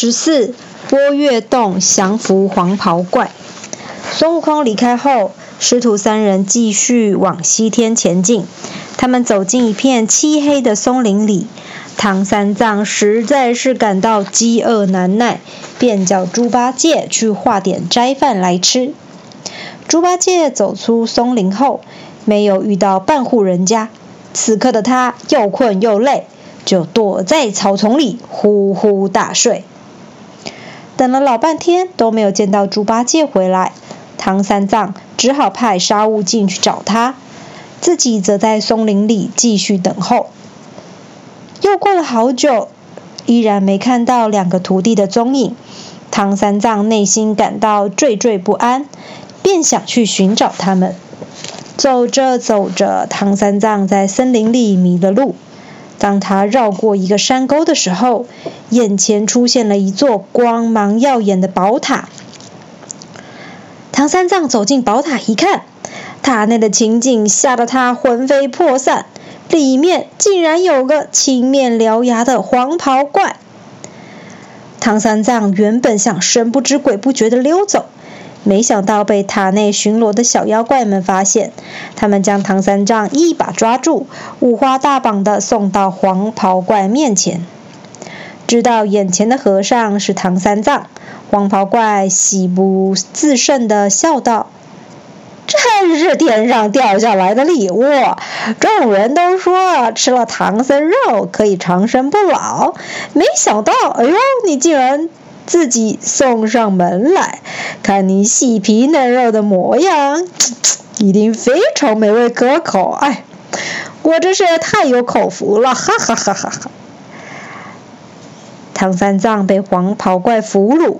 十四，波月洞降服黄袍怪。孙悟空离开后，师徒三人继续往西天前进。他们走进一片漆黑的松林里，唐三藏实在是感到饥饿难耐，便叫猪八戒去化点斋饭来吃。猪八戒走出松林后，没有遇到半户人家。此刻的他又困又累，就躲在草丛里呼呼大睡。等了老半天都没有见到猪八戒回来，唐三藏只好派沙悟净去找他。自己则在松林里继续等候。又过了好久，依然没看到两个徒弟的踪影。唐三藏内心感到惴惴不安，便想去寻找他们。走着走着，唐三藏在森林里迷了路。当他绕过一个山沟的时候，眼前出现了一座光芒耀眼的宝塔。唐三藏走进宝塔一看。塔内的情景吓得他魂飞魄散，里面竟然有个青面獠牙的黄袍怪。唐三藏原本想神不知鬼不觉地溜走，没想到被塔内巡逻的小妖怪们发现，他们将唐三藏一把抓住，五花大绑的送到黄袍怪面前。知道眼前的和尚是唐三藏，黄袍怪喜不自胜地笑道。真是天上掉下来的礼物！众人都说吃了唐僧肉可以长生不老，没想到，哎呦，你竟然自己送上门来！看你细皮嫩肉的模样，一定非常美味可口。哎，我真是太有口福了！哈哈哈哈哈！唐三藏被黄袍怪俘虏，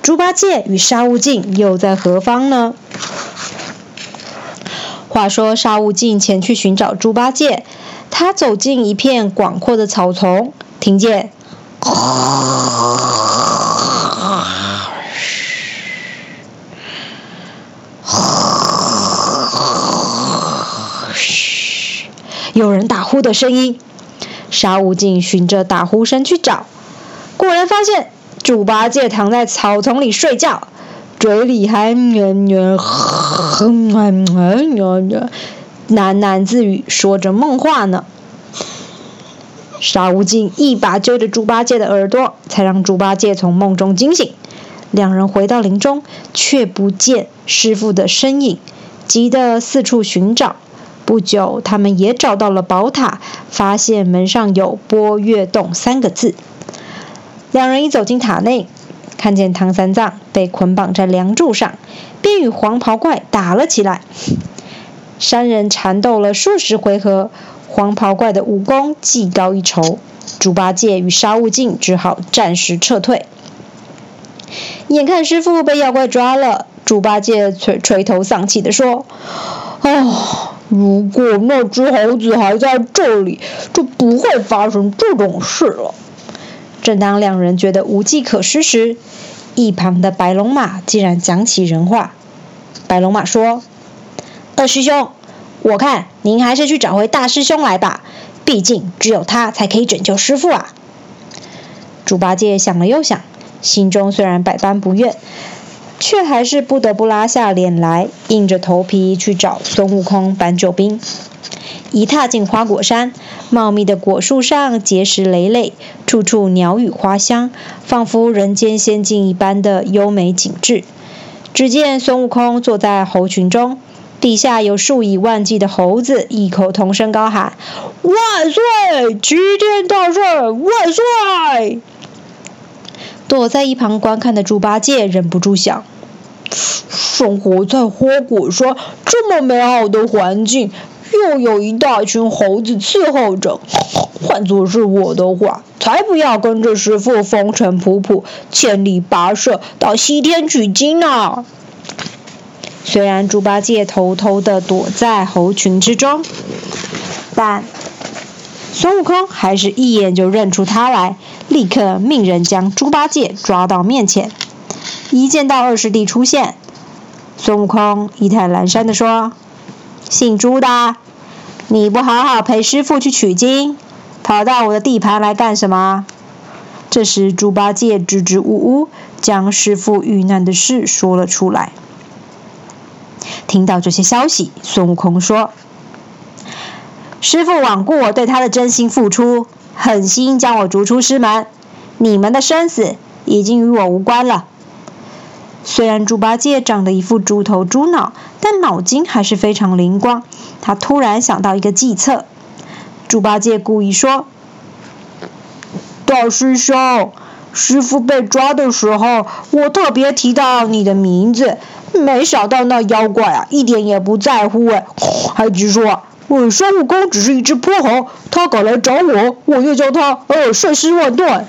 猪八戒与沙悟净又在何方呢？话说沙悟净前去寻找猪八戒，他走进一片广阔的草丛，听见，有人打呼的声音。沙悟净循着打呼声去找，果然发现猪八戒躺在草丛里睡觉。嘴里还喃喃喃自语，说着梦话呢。沙悟净一把揪着猪八戒的耳朵，才让猪八戒从梦中惊醒。两人回到林中，却不见师傅的身影，急得四处寻找。不久，他们也找到了宝塔，发现门上有“波月洞”三个字。两人一走进塔内。看见唐三藏被捆绑在梁柱上，便与黄袍怪打了起来。三人缠斗了数十回合，黄袍怪的武功技高一筹，猪八戒与沙悟净只好暂时撤退。眼看师傅被妖怪抓了，猪八戒垂垂头丧气地说：“哦，如果那只猴子还在这里，就不会发生这种事了。”正当两人觉得无计可施时，一旁的白龙马竟然讲起人话。白龙马说：“二师兄，我看您还是去找回大师兄来吧，毕竟只有他才可以拯救师傅啊。”猪八戒想了又想，心中虽然百般不愿，却还是不得不拉下脸来，硬着头皮去找孙悟空搬救兵。一踏进花果山，茂密的果树上结实累累，处处鸟语花香，仿佛人间仙境一般的优美景致。只见孙悟空坐在猴群中，底下有数以万计的猴子，异口同声高喊：“万岁！齐天大圣万岁！”躲在一旁观看的猪八戒忍不住想：生活在花果山这么美好的环境。又有一大群猴子伺候着，换作是我的话，才不要跟着师傅风尘仆仆、千里跋涉到西天取经呢。虽然猪八戒偷偷的躲在猴群之中，但孙悟空还是一眼就认出他来，立刻命人将猪八戒抓到面前。一见到二师弟出现，孙悟空一态阑珊的说。姓朱的，你不好好陪师傅去取经，跑到我的地盘来干什么？这时，猪八戒支支吾吾，将师傅遇难的事说了出来。听到这些消息，孙悟空说：“师傅罔顾我对他的真心付出，狠心将我逐出师门。你们的生死已经与我无关了。”虽然猪八戒长得一副猪头猪脑，但脑筋还是非常灵光。他突然想到一个计策。猪八戒故意说：“大师兄，师傅被抓的时候，我特别提到你的名字，没想到那妖怪啊，一点也不在乎哎，还直说，我孙悟空只是一只泼猴，他敢来找我，我就叫他呃碎尸万段。”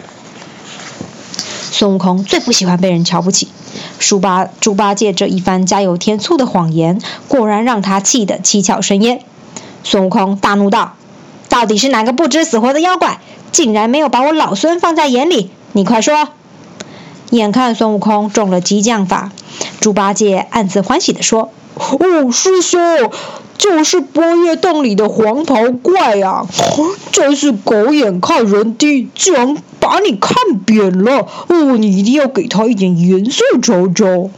孙悟空最不喜欢被人瞧不起。猪八猪八戒这一番加油添醋的谎言，果然让他气得七窍生烟。孙悟空大怒道：“到底是哪个不知死活的妖怪，竟然没有把我老孙放在眼里？你快说！”眼看孙悟空中了激将法，猪八戒暗自欢喜地说：“哦，师兄，就是波月洞里的黄袍怪呀！真是狗眼看人低，竟然……”把你看扁了哦！你一定要给他一点颜色瞧瞧。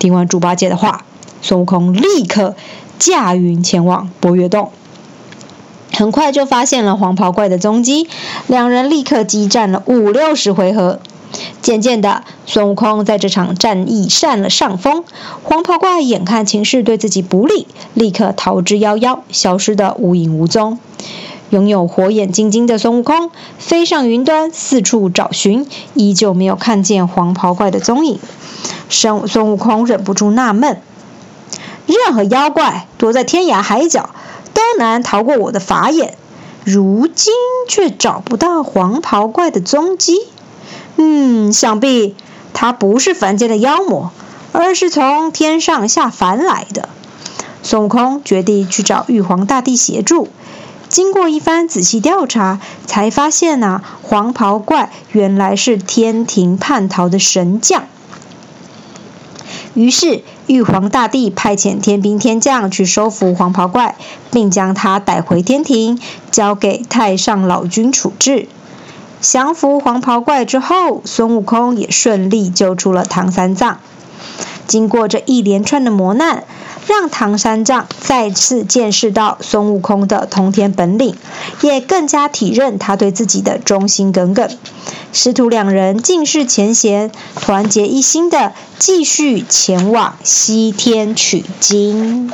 听完猪八戒的话，孙悟空立刻驾云前往波月洞，很快就发现了黄袍怪的踪迹。两人立刻激战了五六十回合，渐渐的，孙悟空在这场战役占了上风。黄袍怪眼看情势对自己不利，立刻逃之夭夭，消失得无影无踪。拥有火眼金睛的孙悟空飞上云端，四处找寻，依旧没有看见黄袍怪的踪影。孙孙悟空忍不住纳闷：任何妖怪躲在天涯海角，都难逃过我的法眼，如今却找不到黄袍怪的踪迹。嗯，想必他不是凡间的妖魔，而是从天上下凡来的。孙悟空决定去找玉皇大帝协助。经过一番仔细调查，才发现呐，黄袍怪原来是天庭叛逃的神将。于是，玉皇大帝派遣天兵天将去收服黄袍怪，并将他带回天庭，交给太上老君处置。降服黄袍怪之后，孙悟空也顺利救出了唐三藏。经过这一连串的磨难。让唐三藏再次见识到孙悟空的通天本领，也更加体认他对自己的忠心耿耿。师徒两人尽释前嫌，团结一心的继续前往西天取经。